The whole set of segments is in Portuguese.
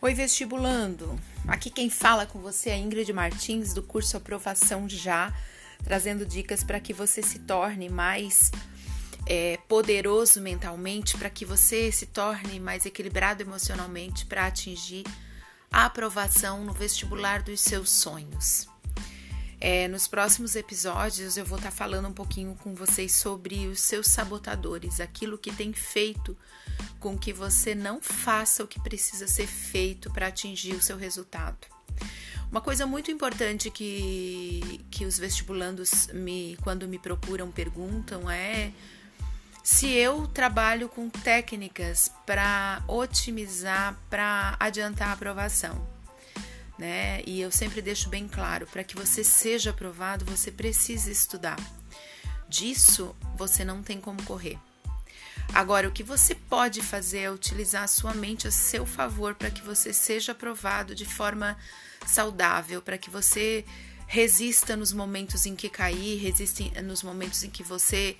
Oi, vestibulando! Aqui quem fala com você é Ingrid Martins, do curso Aprovação Já, trazendo dicas para que você se torne mais é, poderoso mentalmente, para que você se torne mais equilibrado emocionalmente para atingir a aprovação no vestibular dos seus sonhos. É, nos próximos episódios eu vou estar tá falando um pouquinho com vocês sobre os seus sabotadores, aquilo que tem feito com que você não faça o que precisa ser feito para atingir o seu resultado. Uma coisa muito importante que, que os vestibulandos me, quando me procuram, perguntam é se eu trabalho com técnicas para otimizar, para adiantar a aprovação né? E eu sempre deixo bem claro, para que você seja aprovado, você precisa estudar. Disso você não tem como correr. Agora, o que você pode fazer é utilizar a sua mente a seu favor para que você seja aprovado de forma saudável, para que você resista nos momentos em que cair, resista nos momentos em que você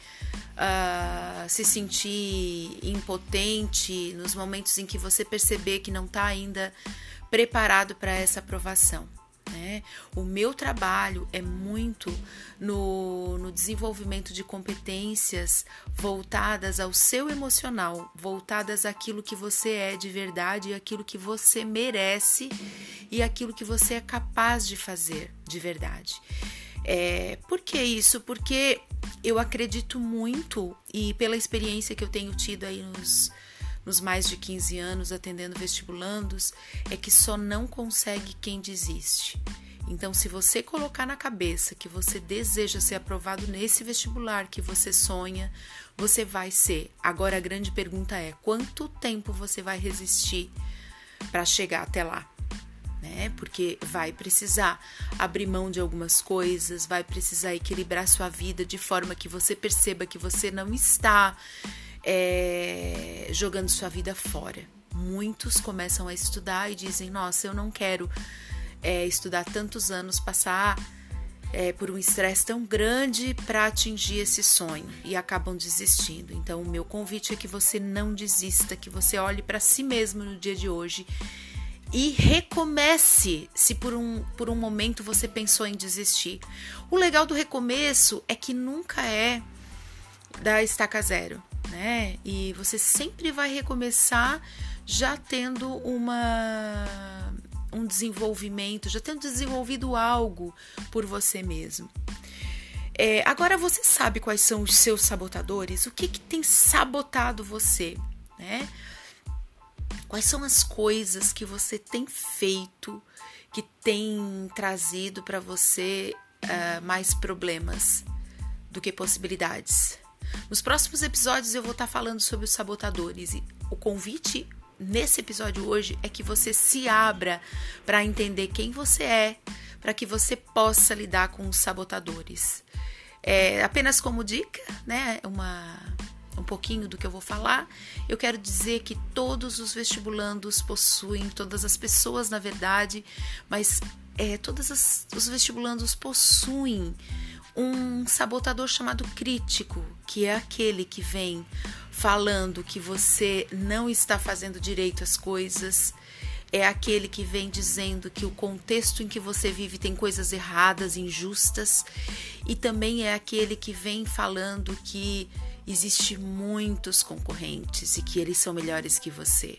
uh, se sentir impotente, nos momentos em que você perceber que não está ainda preparado para essa aprovação. Né? O meu trabalho é muito no, no, desenvolvimento de competências voltadas ao seu emocional, voltadas àquilo que você é de verdade, aquilo que você merece e aquilo que você é capaz de fazer de verdade. É, por que isso? Porque eu acredito muito e pela experiência que eu tenho tido aí nos nos mais de 15 anos atendendo vestibulandos é que só não consegue quem desiste. Então, se você colocar na cabeça que você deseja ser aprovado nesse vestibular que você sonha, você vai ser. Agora, a grande pergunta é: quanto tempo você vai resistir para chegar até lá? Né? Porque vai precisar abrir mão de algumas coisas, vai precisar equilibrar sua vida de forma que você perceba que você não está é, jogando sua vida fora. Muitos começam a estudar e dizem: Nossa, eu não quero é, estudar tantos anos, passar é, por um estresse tão grande para atingir esse sonho e acabam desistindo. Então, o meu convite é que você não desista, que você olhe para si mesmo no dia de hoje e recomece se por um, por um momento você pensou em desistir. O legal do recomeço é que nunca é da estaca zero né? E você sempre vai recomeçar já tendo uma um desenvolvimento, já tendo desenvolvido algo por você mesmo. É, agora você sabe quais são os seus sabotadores? O que, que tem sabotado você, né? Quais são as coisas que você tem feito que tem trazido para você uh, mais problemas do que possibilidades? Nos próximos episódios eu vou estar falando sobre os sabotadores e o convite nesse episódio hoje é que você se abra para entender quem você é, para que você possa lidar com os sabotadores. É, apenas como dica, né, uma um pouquinho do que eu vou falar, eu quero dizer que todos os vestibulandos possuem, todas as pessoas, na verdade, mas é, todos os vestibulandos possuem um sabotador chamado crítico, que é aquele que vem falando que você não está fazendo direito as coisas, é aquele que vem dizendo que o contexto em que você vive tem coisas erradas, injustas, e também é aquele que vem falando que existe muitos concorrentes e que eles são melhores que você.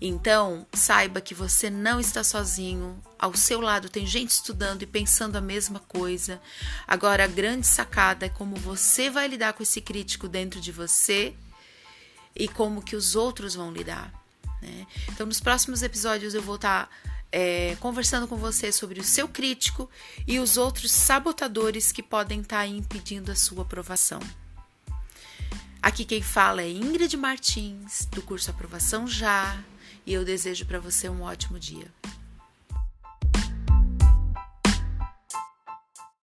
Então, saiba que você não está sozinho. Ao seu lado tem gente estudando e pensando a mesma coisa. Agora, a grande sacada é como você vai lidar com esse crítico dentro de você e como que os outros vão lidar. Né? Então, nos próximos episódios eu vou estar é, conversando com você sobre o seu crítico e os outros sabotadores que podem estar impedindo a sua aprovação. Aqui quem fala é Ingrid Martins, do curso Aprovação Já e eu desejo para você um ótimo dia.